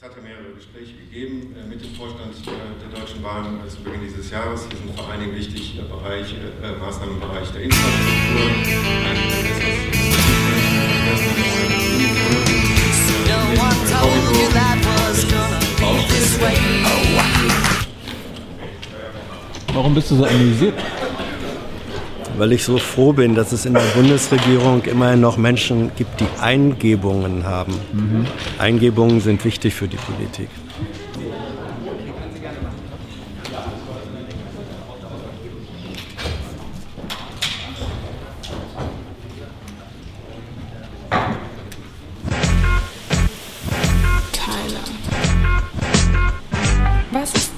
Es hat ja mehrere Gespräche gegeben äh, mit dem Vorstand äh, der Deutschen Bahn zu Beginn dieses Jahres. Hier sind vor allen Dingen wichtig Bereich, äh, Maßnahmen im Bereich der Infrastruktur, ein Warum bist du so amüsiert? Weil ich so froh bin, dass es in der Bundesregierung immerhin noch Menschen gibt, die Eingebungen haben. Mhm. Eingebungen sind wichtig für die Politik. Was ist,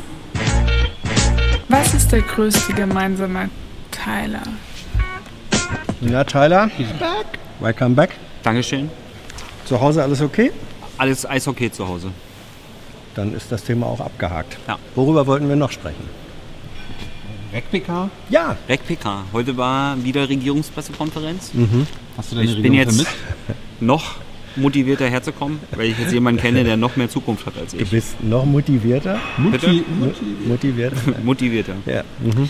was ist der größte gemeinsame Teiler? Ja, Tyler. He's back. Welcome back. Dankeschön. Zu Hause alles okay? Alles Eishockey zu Hause. Dann ist das Thema auch abgehakt. Ja. Worüber wollten wir noch sprechen? RecPK? Ja. RecPK. Heute war wieder Regierungspressekonferenz. Mhm. Hast du deine ich bin jetzt noch motivierter herzukommen, weil ich jetzt jemanden kenne, der noch mehr Zukunft hat als ich. Du bist noch motivierter? Mutti motivierter? motivierter. Ja. Mhm.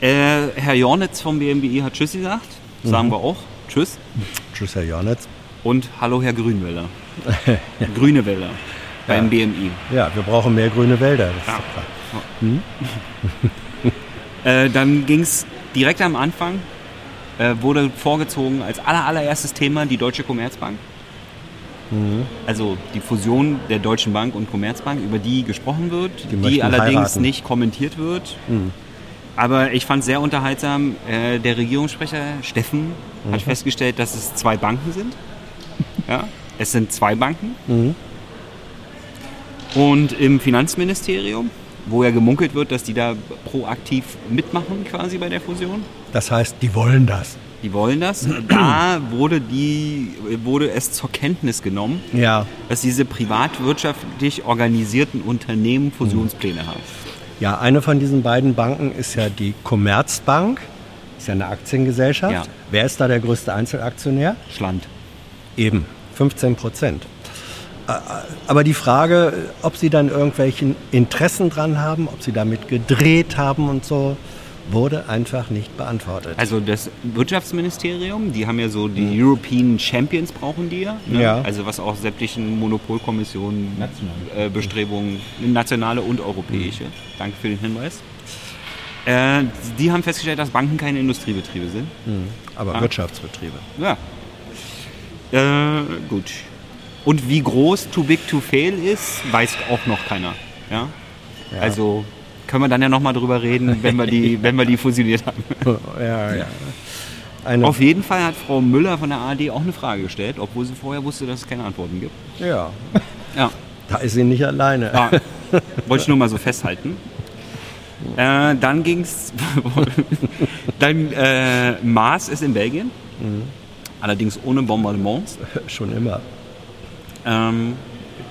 Äh, Herr Jornitz vom BMWI hat Tschüss gesagt. Sagen mhm. wir auch. Tschüss. Tschüss, Herr Jornitz. Und Hallo, Herr Grünwälder. Grüne Wälder beim ja. BMI. Ja, wir brauchen mehr grüne Wälder. Ja. Hm? äh, dann ging es direkt am Anfang, äh, wurde vorgezogen als aller, allererstes Thema die Deutsche Commerzbank. Mhm. Also die Fusion der Deutschen Bank und Commerzbank, über die gesprochen wird, die, die allerdings heiraten. nicht kommentiert wird. Mhm. Aber ich fand es sehr unterhaltsam. Äh, der Regierungssprecher Steffen mhm. hat festgestellt, dass es zwei Banken sind. Ja, es sind zwei Banken. Mhm. Und im Finanzministerium, wo ja gemunkelt wird, dass die da proaktiv mitmachen quasi bei der Fusion. Das heißt, die wollen das. Die wollen das. Da wurde, die, wurde es zur Kenntnis genommen, ja. dass diese privatwirtschaftlich organisierten Unternehmen Fusionspläne haben. Ja, eine von diesen beiden Banken ist ja die Commerzbank. Ist ja eine Aktiengesellschaft. Ja. Wer ist da der größte Einzelaktionär? Schland. Eben, 15 Prozent. Aber die Frage, ob Sie dann irgendwelchen Interessen dran haben, ob Sie damit gedreht haben und so, wurde einfach nicht beantwortet. Also das Wirtschaftsministerium, die haben ja so die mhm. European Champions brauchen die ja, ne? ja. Also was auch sämtlichen Monopolkommissionen, äh, Bestrebungen, nationale und europäische. Mhm. Danke für den Hinweis. Äh, die haben festgestellt, dass Banken keine Industriebetriebe sind. Mhm. Aber ah. Wirtschaftsbetriebe. Ja. Äh, gut. Und wie groß Too Big to Fail ist, weiß auch noch keiner. Ja? ja. Also können wir dann ja nochmal drüber reden, wenn wir die, wenn wir die fusioniert haben. Ja, ja. Eine Auf jeden Fall hat Frau Müller von der ARD auch eine Frage gestellt, obwohl sie vorher wusste, dass es keine Antworten gibt. Ja. ja. Da ist sie nicht alleine. Ja. Wollte ich nur mal so festhalten. Äh, dann ging es. dann äh, Mars ist in Belgien. Mhm. Allerdings ohne Bombardements. Schon immer. Ähm,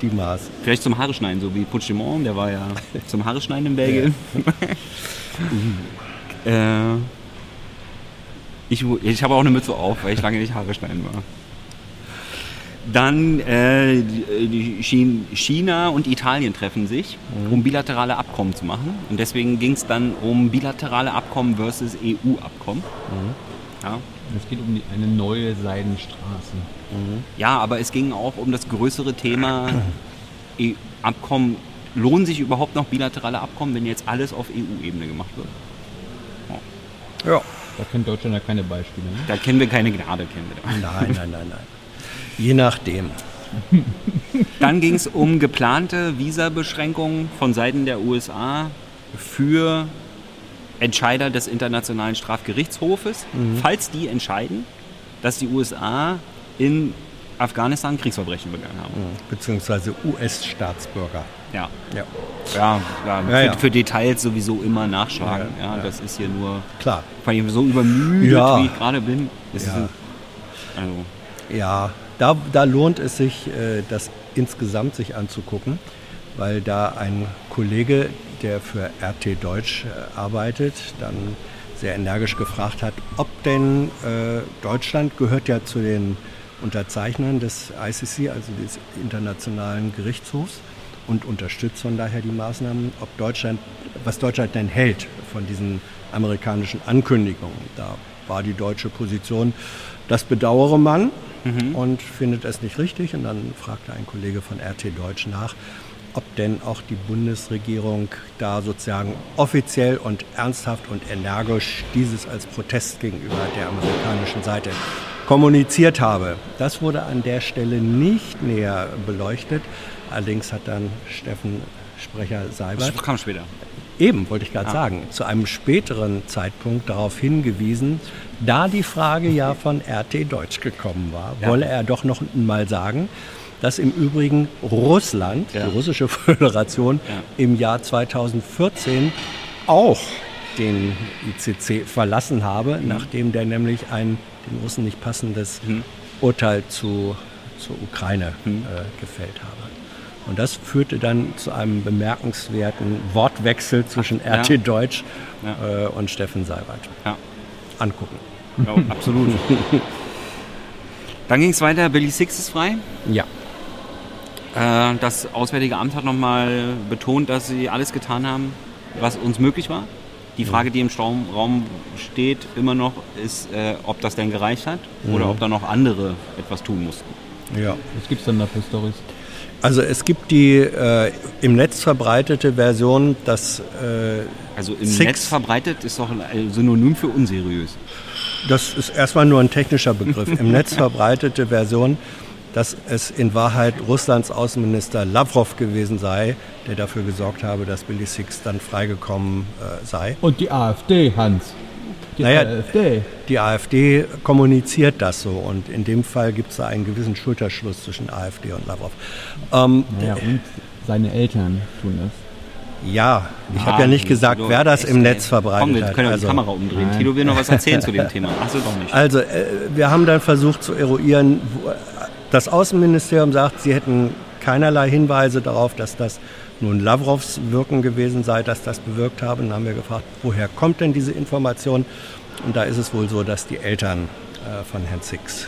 die Maß. Vielleicht zum Haare schneiden, so wie Puigdemont, der war ja zum Haare schneiden in Belgien. äh, ich ich habe auch eine Mütze auf, weil ich lange nicht Haare schneiden war. Dann äh, China und Italien treffen sich, mhm. um bilaterale Abkommen zu machen. Und deswegen ging es dann um bilaterale Abkommen versus EU-Abkommen. Mhm. Ja. Es geht um die, eine neue Seidenstraße. Mhm. Ja, aber es ging auch um das größere Thema e Abkommen. Lohnen sich überhaupt noch bilaterale Abkommen, wenn jetzt alles auf EU-Ebene gemacht wird? Oh. Ja. Da kennt Deutschland ja keine Beispiele. Ne? Da kennen wir keine Gnade. Kennen wir da. Nein, nein, nein, nein. Je nachdem. Dann ging es um geplante Visabeschränkungen von Seiten der USA für Entscheider des Internationalen Strafgerichtshofes, mhm. falls die entscheiden, dass die USA in Afghanistan Kriegsverbrechen begangen haben. Mhm. Beziehungsweise US-Staatsbürger. Ja. Ja. Ja, ja, ja, für, für, Details sowieso immer nachschlagen. Ja, Das ist hier nur. Klar. Weil ich so übermüdet, wie ich gerade bin. ja. also. ja, da, da lohnt es sich, äh, das insgesamt sich anzugucken, weil da ein Kollege, der für RT Deutsch äh, arbeitet, dann sehr energisch gefragt hat, ob denn äh, Deutschland gehört ja zu den Unterzeichnern des ICC, also des Internationalen Gerichtshofs, und unterstützt von daher die Maßnahmen, ob Deutschland, was Deutschland denn hält von diesen amerikanischen Ankündigungen. Da war die deutsche Position, das bedauere man mhm. und findet es nicht richtig. Und dann fragte ein Kollege von RT Deutsch nach, ob denn auch die Bundesregierung da sozusagen offiziell und ernsthaft und energisch dieses als Protest gegenüber der amerikanischen Seite kommuniziert habe. Das wurde an der Stelle nicht näher beleuchtet. Allerdings hat dann Steffen Sprecher Seibert. Das kam später. Eben, wollte ich gerade ah. sagen, zu einem späteren Zeitpunkt darauf hingewiesen, da die Frage ja von RT Deutsch gekommen war, ja. wolle er doch noch mal sagen, dass im Übrigen Russland, ja. die russische Föderation, ja. im Jahr 2014 auch den ICC verlassen habe, mhm. nachdem der nämlich ein den Russen nicht passendes mhm. Urteil zu, zur Ukraine mhm. äh, gefällt habe. Und das führte dann zu einem bemerkenswerten Wortwechsel zwischen Ach, RT ja. Deutsch ja. Äh, und Steffen Seibert. Ja. Angucken. Ja, absolut. dann ging es weiter, Billy Six ist frei. Ja. Äh, das Auswärtige Amt hat nochmal betont, dass sie alles getan haben, was uns möglich war. Die Frage, die im Raum steht, immer noch, ist, äh, ob das denn gereicht hat oder mhm. ob da noch andere etwas tun mussten. Ja. Was gibt es denn da für Storys? Also es gibt die äh, im Netz verbreitete Version, dass äh, also im Six, Netz verbreitet ist doch ein Synonym für unseriös. Das ist erstmal nur ein technischer Begriff. Im Netz verbreitete Version, dass es in Wahrheit Russlands Außenminister Lavrov gewesen sei, der dafür gesorgt habe, dass Billy Six dann freigekommen äh, sei. Und die AfD, Hans. Die naja, AfD. Die AfD kommuniziert das so und in dem Fall gibt es da einen gewissen Schulterschluss zwischen AfD und Lavrov. Ähm, naja, und seine Eltern tun das. Ja, ich ah, habe ja nicht gesagt, wer das im Netz verbreitet Komm, wir können also, die Kamera umdrehen. Nein. Tilo will noch was erzählen zu dem Thema. Achso, doch nicht. Also, äh, wir haben dann versucht zu eruieren, das Außenministerium sagt, sie hätten keinerlei Hinweise darauf, dass das nun Lavrovs Wirken gewesen sei, dass das bewirkt habe. Dann haben wir gefragt, woher kommt denn diese Information? Und da ist es wohl so, dass die Eltern äh, von Herrn Six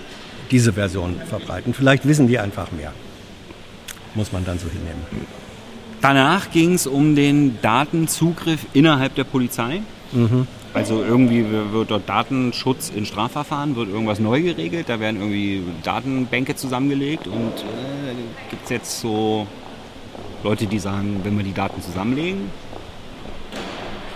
diese Version verbreiten. Vielleicht wissen die einfach mehr. Muss man dann so hinnehmen. Danach ging es um den Datenzugriff innerhalb der Polizei. Mhm. Also irgendwie wird dort Datenschutz in Strafverfahren, wird irgendwas neu geregelt. Da werden irgendwie Datenbänke zusammengelegt und äh, gibt es jetzt so Leute, die sagen, wenn wir die Daten zusammenlegen,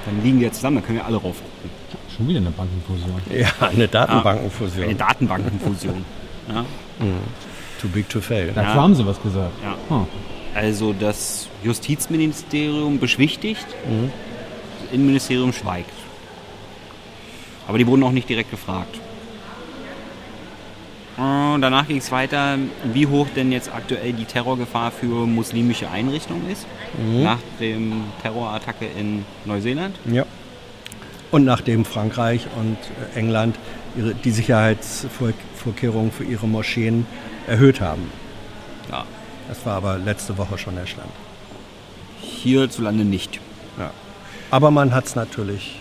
dann liegen die ja zusammen, dann können wir alle rauf gucken. Schon wieder eine Bankenfusion. Ja, eine Datenbankenfusion. Ja, eine Datenbankenfusion. ja. Mhm. Too big to fail. Dazu ja. haben sie was gesagt. Ja. Huh. Also das Justizministerium beschwichtigt, mhm. das Innenministerium schweigt. Aber die wurden auch nicht direkt gefragt. Und danach ging es weiter, wie hoch denn jetzt aktuell die Terrorgefahr für muslimische Einrichtungen ist. Mhm. Nach dem Terrorattacke in Neuseeland. Ja. Und nachdem Frankreich und England ihre, die Sicherheitsvorkehrungen für ihre Moscheen erhöht haben. Ja. Das war aber letzte Woche schon der Stand. Hierzulande nicht. Ja. Aber man hat es natürlich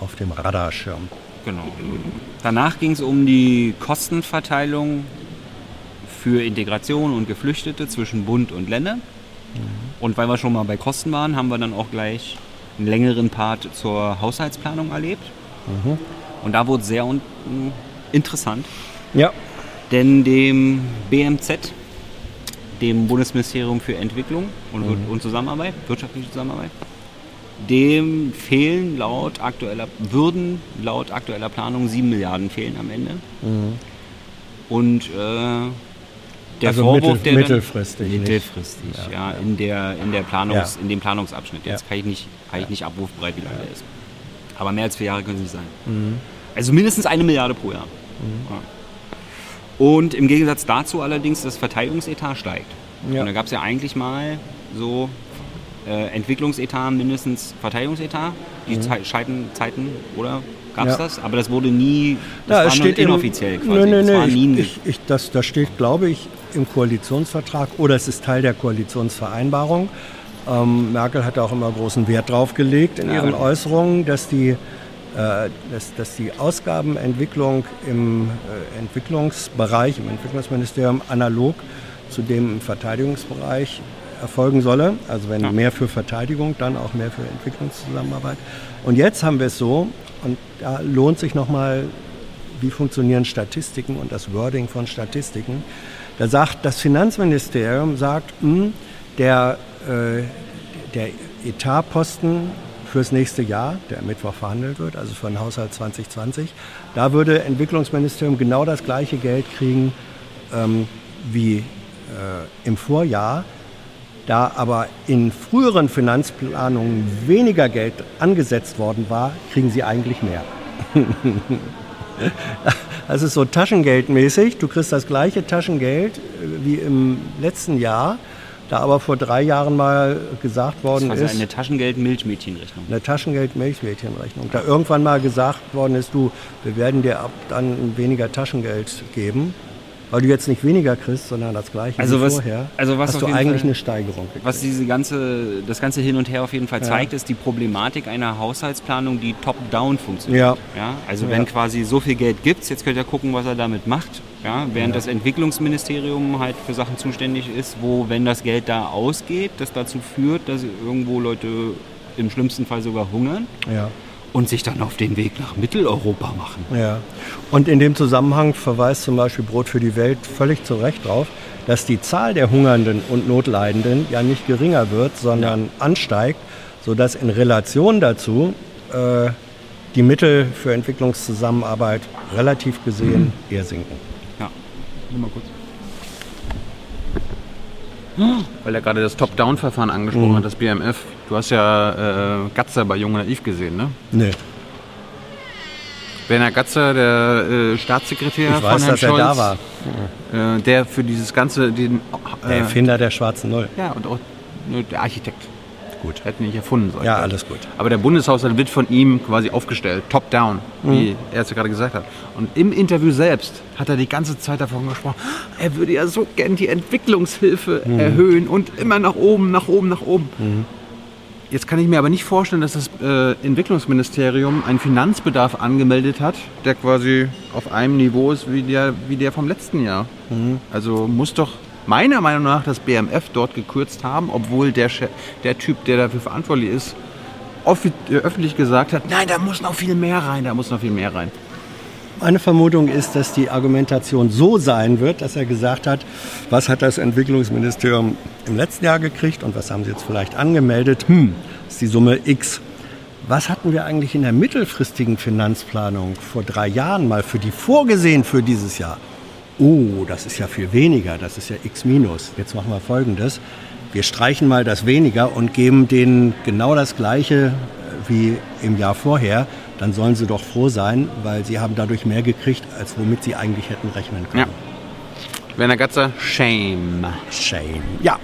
auf dem Radarschirm. Genau. Danach ging es um die Kostenverteilung für Integration und Geflüchtete zwischen Bund und Länder. Mhm. Und weil wir schon mal bei Kosten waren, haben wir dann auch gleich einen längeren Part zur Haushaltsplanung erlebt. Mhm. Und da wurde es sehr interessant. Ja. Denn dem BMZ, dem Bundesministerium für Entwicklung und, mhm. und Zusammenarbeit, wirtschaftliche Zusammenarbeit, dem fehlen laut aktueller, würden laut aktueller Planung 7 Milliarden fehlen am Ende. Mhm. Und äh, der also Vorwurf, mittel, der mittelfristig, dann, mittelfristig, ja, ja, ja, in der in der Planungs, ja. in dem Planungsabschnitt. Jetzt kann ich nicht, kann ich nicht abrufbereit, wie lange der ist. Aber mehr als vier Jahre können es nicht sein. Mhm. Also mindestens eine Milliarde pro Jahr. Mhm. Und im Gegensatz dazu allerdings das Verteidigungsetat steigt. Und da gab es ja eigentlich mal so äh, Entwicklungsetat mindestens Verteidigungsetat. Die mhm. Zeiten, Zeiten, oder? Gab es ja. das? Aber das wurde nie, das ja, war steht inoffiziell quasi. Nein, nein, das, ich, ich, ich, das, das steht, glaube ich, im Koalitionsvertrag oder es ist Teil der Koalitionsvereinbarung. Ähm, Merkel hat auch immer großen Wert drauf gelegt in ja, ihren Äußerungen, dass die äh, dass, dass die Ausgabenentwicklung im äh, Entwicklungsbereich, im Entwicklungsministerium analog zu dem im Verteidigungsbereich erfolgen solle. Also wenn ja. mehr für Verteidigung, dann auch mehr für Entwicklungszusammenarbeit. Und jetzt haben wir es so, und da lohnt sich nochmal, wie funktionieren Statistiken und das Wording von Statistiken. Da sagt das Finanzministerium, sagt, mh, hm, der, äh, der Etatposten fürs nächste Jahr, der am Mittwoch verhandelt wird, also für den Haushalt 2020, da würde Entwicklungsministerium genau das gleiche Geld kriegen ähm, wie äh, im Vorjahr. Da aber in früheren Finanzplanungen weniger Geld angesetzt worden war, kriegen sie eigentlich mehr. Das ist so taschengeldmäßig. Du kriegst das gleiche Taschengeld äh, wie im letzten Jahr. Da aber vor drei Jahren mal gesagt worden das ist. Eine Taschengeld-Milchmädchenrechnung. Eine Taschengeld-Milchmädchenrechnung. Da irgendwann mal gesagt worden ist, du, wir werden dir ab dann weniger Taschengeld geben weil du jetzt nicht weniger kriegst, sondern das gleiche also wie was, vorher, also was hast du eigentlich Fall, eine Steigerung gekriegt. Was diese ganze, das ganze Hin und Her auf jeden Fall ja. zeigt, ist die Problematik einer Haushaltsplanung, die top-down funktioniert. Ja. ja. Also ja. wenn quasi so viel Geld gibt, jetzt könnt ihr gucken, was er damit macht. Ja, während das Entwicklungsministerium halt für Sachen zuständig ist, wo, wenn das Geld da ausgeht, das dazu führt, dass irgendwo Leute im schlimmsten Fall sogar hungern. Ja und sich dann auf den Weg nach Mitteleuropa machen. Ja. Und in dem Zusammenhang verweist zum Beispiel Brot für die Welt völlig zu Recht darauf, dass die Zahl der Hungernden und Notleidenden ja nicht geringer wird, sondern ja. ansteigt, sodass in Relation dazu äh, die Mittel für Entwicklungszusammenarbeit relativ gesehen mhm. eher sinken. Ja, nur mal kurz. Weil er gerade das Top-Down-Verfahren angesprochen mhm. hat, das BMF. Du hast ja äh, Gatzer bei Jung Naiv gesehen, ne? Nee. Werner Gatzer, der äh, Staatssekretär ich von weiß, Herrn dass Scholz, er da war. Äh, der für dieses ganze... Den, der Erfinder der schwarzen Null. Ja, und auch ne, der Architekt gut. Hätten nicht erfunden sollen. Ja, alles gut. Aber der Bundeshaushalt wird von ihm quasi aufgestellt, top-down, mhm. wie er es ja gerade gesagt hat. Und im Interview selbst hat er die ganze Zeit davon gesprochen, er würde ja so gern die Entwicklungshilfe mhm. erhöhen und immer nach oben, nach oben, nach oben. Mhm. Jetzt kann ich mir aber nicht vorstellen, dass das äh, Entwicklungsministerium einen Finanzbedarf angemeldet hat, der quasi auf einem Niveau ist wie der, wie der vom letzten Jahr. Mhm. Also muss doch meiner Meinung nach das BMF dort gekürzt haben, obwohl der, der Typ, der dafür verantwortlich ist, äh, öffentlich gesagt hat, nein, da muss noch viel mehr rein, da muss noch viel mehr rein. Meine Vermutung ist, dass die Argumentation so sein wird, dass er gesagt hat, was hat das Entwicklungsministerium im letzten Jahr gekriegt und was haben sie jetzt vielleicht angemeldet? Hm, ist die Summe X. Was hatten wir eigentlich in der mittelfristigen Finanzplanung vor drei Jahren mal für die vorgesehen für dieses Jahr? oh, das ist ja viel weniger, das ist ja x minus. Jetzt machen wir Folgendes. Wir streichen mal das weniger und geben denen genau das Gleiche äh, wie im Jahr vorher. Dann sollen sie doch froh sein, weil sie haben dadurch mehr gekriegt, als womit sie eigentlich hätten rechnen können. Ja. Werner Gatzer, shame. Shame, ja.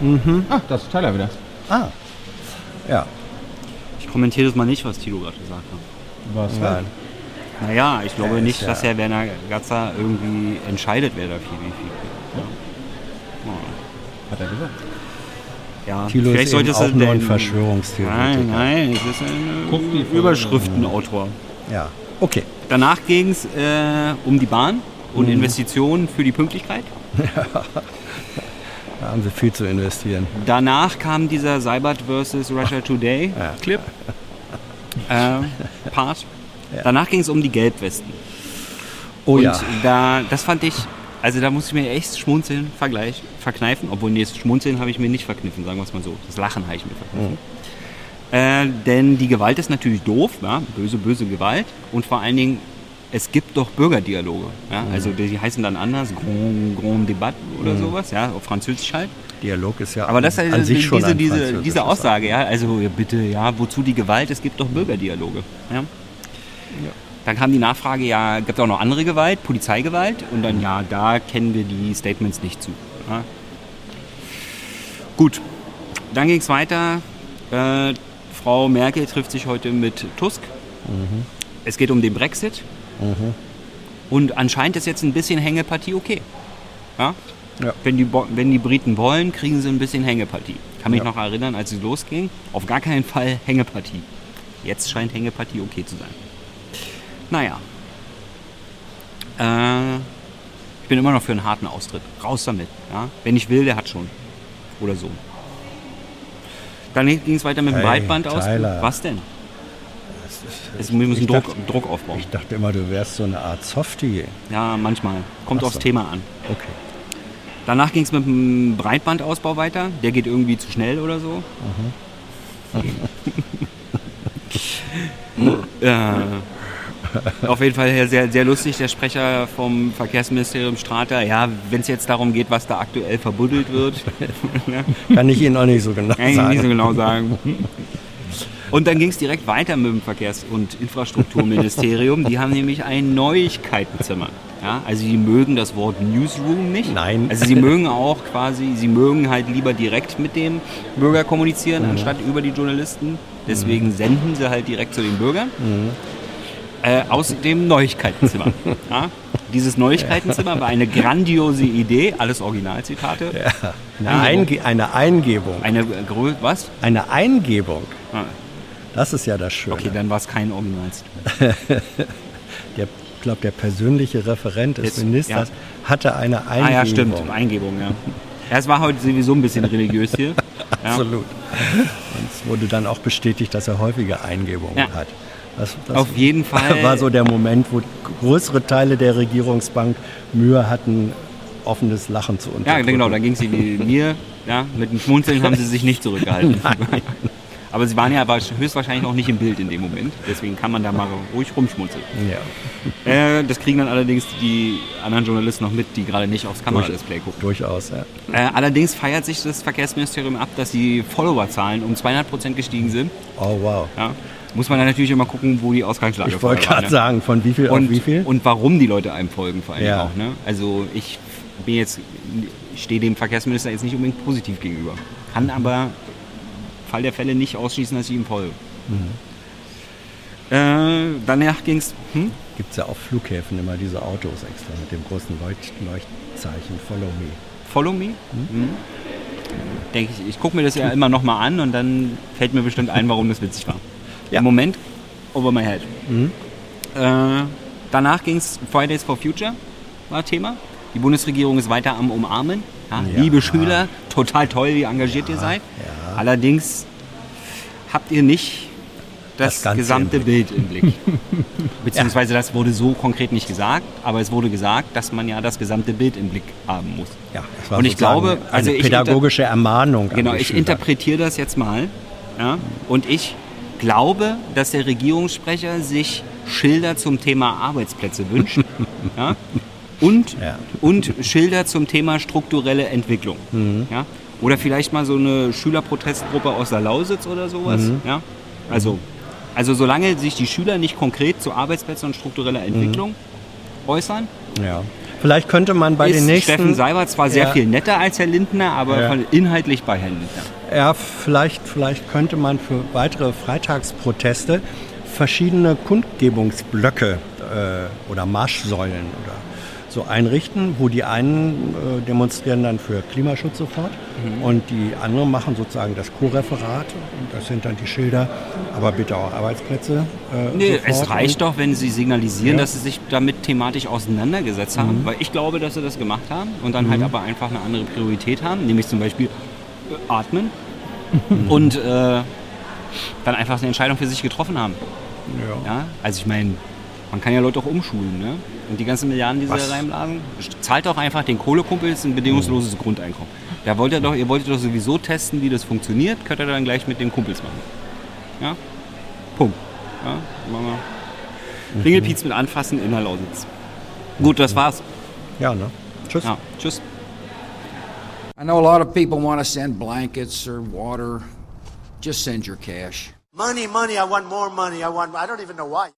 Mhm. Ah, das ist Tyler wieder. Ah, ja. Ich kommentiere das mal nicht, was Tilo gerade gesagt hat. Was? Nein. Naja, ich glaube nicht, dass Herr Werner Gatzer irgendwie entscheidet, wer da viel wie viel kriegt. Ja. Hat er gesagt. Ja, Thilo vielleicht sollte es auch nur ein Verschwörungstheoretiker. Nein, nein, es ist ein Überschriftenautor. Ja, okay. Danach ging es äh, um die Bahn und mhm. Investitionen für die Pünktlichkeit. da haben sie viel zu investieren. Danach kam dieser Cybert vs. Russia Today ja. Clip. Äh, Part. Ja. Danach ging es um die Gelbwesten. Oh und ja. Da, das fand ich, also da muss ich mir echt schmunzeln vergleich, verkneifen. Obwohl, nee, das Schmunzeln habe ich mir nicht verkniffen, sagen wir es mal so. Das Lachen habe ich mir verkniffen. Mhm. Äh, denn die Gewalt ist natürlich doof, ja? böse, böse Gewalt. Und vor allen Dingen, es gibt doch Bürgerdialoge. Ja? Mhm. Also die heißen dann anders, Grand, Grand Debat oder mhm. sowas, ja, auf Französisch halt. Dialog ist ja Aber das ist an sich schon diese, diese, diese Aussage, ja, also bitte, ja, wozu die Gewalt? Es gibt doch Bürgerdialoge. Ja? Ja. Dann kam die Nachfrage, ja, gibt es auch noch andere Gewalt, Polizeigewalt? Und dann, ja, da kennen wir die Statements nicht zu. Ja. Gut, dann ging es weiter. Äh, Frau Merkel trifft sich heute mit Tusk. Mhm. Es geht um den Brexit. Mhm. Und anscheinend ist jetzt ein bisschen Hängepartie okay. Ja? ja? Wenn, die, wenn die Briten wollen, kriegen sie ein bisschen Hängepartie. Ich kann mich ja. noch erinnern, als es losging, auf gar keinen Fall Hängepartie. Jetzt scheint Hängepartie okay zu sein. Naja. Äh, ich bin immer noch für einen harten Austritt. Raus damit. Ja? Wenn ich will, der hat schon. Oder so. Dann ging es weiter mit dem Hey, Breitband aus. Was denn? Jetzt, wir müssen Druck, dachte- Druck aufbauen. Ich dachte immer, du wärst so eine Art Softie. Ja, manchmal. Kommt Ach aufs so. Thema an. Okay. Danach ging es mit dem Breitbandausbau weiter. Der geht irgendwie zu schnell oder so. ja. Auf jeden Fall sehr, sehr lustig, der Sprecher vom Verkehrsministerium Strater. Ja, wenn es jetzt darum geht, was da aktuell verbuddelt wird, Kann ich Ihnen auch nicht so genau kann ich sagen. nicht so genau sagen. Und dann ging es direkt weiter mit dem Verkehrs- und Infrastrukturministerium. Die haben nämlich ein Neuigkeitenzimmer. Ja, also sie mögen das Wort Newsroom nicht. Nein. Also sie mögen auch quasi, sie mögen halt lieber direkt mit dem Bürger kommunizieren, Mhm. anstatt über die Journalisten. Deswegen senden sie halt direkt zu den Bürgern. Äh, aus dem Neuigkeitenzimmer. ja, dieses Neuigkeitenzimmer war eine grandiose Idee, alles Originalzitate. Eine, Einge eine Eingebung. Eine Grö was? Eine Eingebung. Ah, Das ist ja das Schöne. Okay, dann war es kein Originalzitat. Der, ich glaube, der persönliche Referent des Jetzt, Ministers hatte eine Eingebung. Ah ja, stimmt. Eingebung, ja. ja. Es war heute sowieso ein bisschen religiös hier. Ja. Absolut. Und es wurde dann auch bestätigt, dass er häufige Eingebungen Ja. hat. Das, das Auf jeden Fall. war so der Moment, wo größere Teile der Regierungsbank Mühe hatten, offenes Lachen zu Ja, unterdrücken. genau, da ging es wie mir. Ja, mit dem Schmunzeln haben sie sich nicht zurückgehalten. Aber sie waren ja höchstwahrscheinlich noch nicht im Bild in dem Moment. Deswegen kann man da mal ruhig rumschmunzeln. Ja, Äh, das kriegen dann allerdings die anderen Journalisten noch mit, die gerade nicht aufs Kameradisplay gucken. durchaus. Ja. Äh, allerdings feiert sich das Verkehrsministerium ab, dass die Followerzahlen um 200% gestiegen sind. Oh wow. Ja. Muss man dann natürlich immer gucken, wo die Ausgangslage Ich wollte gerade ne? sagen, von wie viel und, auf wie viel? und warum die Leute einem folgen vor allem Ja. auch. Ne? Also ich bin jetzt, stehe dem Verkehrsminister jetzt nicht unbedingt positiv gegenüber. Kann aber Fall der Fälle nicht ausschließen, dass ich ihm folge. Äh, danach ging es, hm? Gibt es ja auf Flughäfen immer diese Autos extra mit dem großen Leucht Leuchtzeichen Follow Me. Follow me? Mhm. Denke ich, ich gucke mir das ja immer nochmal an und dann fällt mir bestimmt ein, warum das witzig war. Ja. Im Moment, over my head. Äh, danach ging es Fridays for Future, war Thema. Die Bundesregierung ist weiter am Umarmen. Ja, Ja. Liebe Schüler, total toll, wie engagiert ihr seid. Allerdings habt ihr nicht das, Das gesamte im Bild im Blick. Beziehungsweise das wurde so konkret nicht gesagt, aber es wurde gesagt, dass man ja das gesamte Bild im Blick haben muss. Ja, das war Und ich glaube, also eine pädagogische Ermahnung. Genau, ich Schüler. interpretiere das jetzt mal. Ja? Und ich glaube, dass der Regierungssprecher sich Schilder zum Thema Arbeitsplätze wünscht. ja? Und, Ja. und Schilder zum Thema strukturelle Entwicklung. Mhm. Ja? Oder vielleicht mal so eine Schülerprotestgruppe aus der Lausitz oder sowas. Mhm. Ja? Also, also solange sich die Schüler nicht konkret zu Arbeitsplätzen und struktureller Entwicklung äußern, Ja. Vielleicht könnte man bei ist den nächsten. Steffen Seibert zwar sehr Ja. viel netter als Herr Lindner, aber Ja. inhaltlich bei Herrn Lindner. Ja, vielleicht, vielleicht könnte man für weitere Freitagsproteste verschiedene Kundgebungsblöcke äh, oder Marschsäulen oder so einrichten, wo die einen äh, demonstrieren dann für Klimaschutz sofort Mhm. und die anderen machen sozusagen das Co-Referat. Und das sind dann die Schilder, aber bitte auch Arbeitsplätze. Äh, Nee, sofort. es reicht doch, wenn sie signalisieren, Ja. dass sie sich damit thematisch auseinandergesetzt haben, weil ich glaube, dass sie das gemacht haben und dann halt aber einfach eine andere Priorität haben, nämlich zum Beispiel äh, atmen und äh, dann einfach eine Entscheidung für sich getroffen haben. Ja. Ja? Also ich meine, man kann ja Leute auch umschulen, ne? Und die ganzen Milliarden, die sie Was? da reinblasen, zahlt doch einfach den Kohlekumpels ein bedingungsloses Grundeinkommen. Da wollt ihr doch, ihr wolltet doch sowieso testen, wie das funktioniert, könnt ihr dann gleich mit den Kumpels machen. Ja? Punkt. Ja? Machen wir. Ringelpiez mit anfassen in der Lausitz. Gut, das war's. ja, ne? Tschüss. Ja, tschüss. I know a lot of people want to send blankets or water. Just send your cash. Money, money, I want more money. I want, I don't even know why.